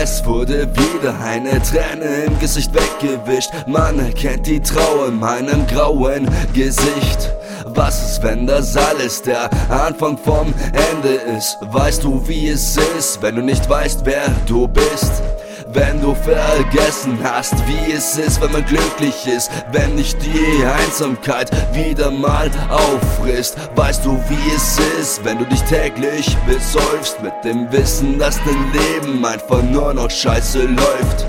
Es wurde wieder eine Träne im Gesicht weggewischt. Man erkennt die Trauer in meinem grauen Gesicht. Was ist, wenn das alles der Anfang vom Ende ist? Weißt du, wie es ist, wenn du nicht weißt, wer du bist? Wenn du vergessen hast, wie es ist, wenn man glücklich ist, wenn dich die Einsamkeit wieder mal auffrisst. Weißt du, wie es ist, wenn du dich täglich besäufst mit dem Wissen, dass dein Leben einfach nur noch scheiße läuft.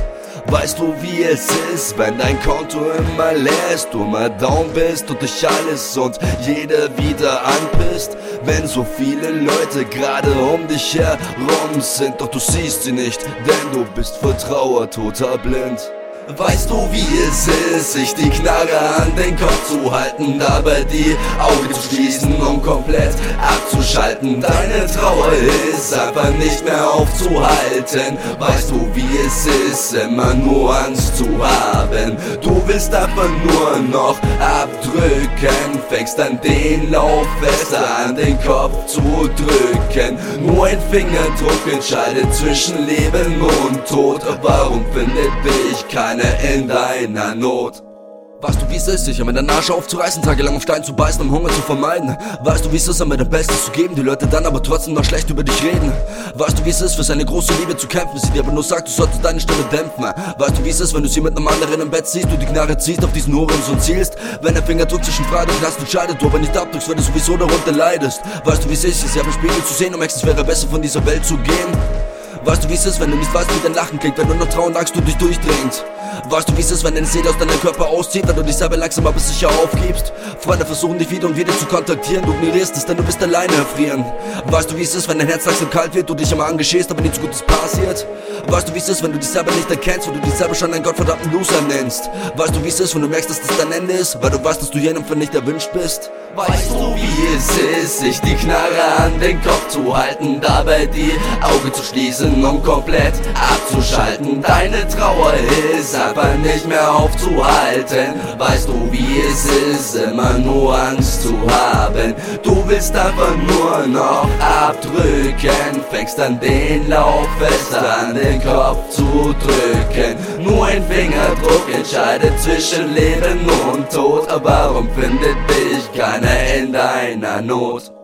Weißt du, wie es ist, wenn dein Konto immer ist, du immer down bist und dich alles und jeder wieder anpisst? Wenn so viele Leute gerade um dich herum sind, doch du siehst sie nicht, denn du bist vor Trauer total blind. Weißt du, wie es ist, sich die Knarre an den Kopf zu halten, dabei die Augen zu schließen, um komplett abzuschalten. Deine Trauer ist einfach nicht mehr aufzuhalten. Weißt du, wie es ist, immer nur Angst zu haben. Du willst aber nur noch abdrücken, fängst an den Lauf besser an den Kopf zu drücken. Nur ein Fingerdruck entscheidet zwischen Leben und Tod. Warum findet dich keiner? In deiner Not. Weißt du, wie es ist, sich an meiner Nase aufzureißen, tagelang auf Stein zu beißen, um Hunger zu vermeiden? Weißt du, wie es ist, am dein Bestes zu geben, die Leute dann aber trotzdem noch schlecht über dich reden? Weißt du, wie es ist, für seine große Liebe zu kämpfen, sie dir aber nur sagt, du solltest deine Stimme dämpfen? Weißt du, wie es ist, wenn du sie mit einem anderen im Bett siehst, du die Knarre ziehst, auf diesen Horizont und zielst? Wenn der Fingerdruck zwischen Freude und Knast entscheidet, du aber nicht abdrückst, weil du sowieso darunter leidest? Weißt du, wie es ist, sie am Spiegel zu sehen, um es wäre besser von dieser Welt zu gehen? Weißt du, wie es ist, wenn du nicht weißt, wie dein Lachen klingt, wenn du nur Trauer und Angst du dich durchdringst? Weißt du, wie es ist, wenn deine Seele aus deinem Körper auszieht, wenn du dich selber langsam aber sicher aufgibst? Freunde versuchen dich wieder und wieder zu kontaktieren, du ignorierst es, denn du bist alleine erfrieren. Weißt du, wie es ist, wenn dein Herz langsam kalt wird, du dich immer angeschäst, aber nichts Gutes passiert? Weißt du, wie es ist, wenn du dich selber nicht erkennst, wo du dich selber schon einen gottverdammten Loser nennst? Weißt du, wie es ist, wenn du merkst, dass das dein Ende ist, weil du weißt, dass du jenem für nicht erwünscht bist? Weißt du, wie es ist, sich die Knarre an den Kopf zu halten, dabei die Augen zu schließen, um komplett abzuschalten? Deine Trauer ist einfach nicht mehr aufzuhalten. Weißt du, wie es ist, immer nur Angst zu haben? Du willst einfach nur noch abdrücken, fängst an den Lauf fest an den Kopf zu drücken. Nur ein Fingerdruck entscheidet zwischen Leben und Tod, aber warum findet dich keiner in deiner Not?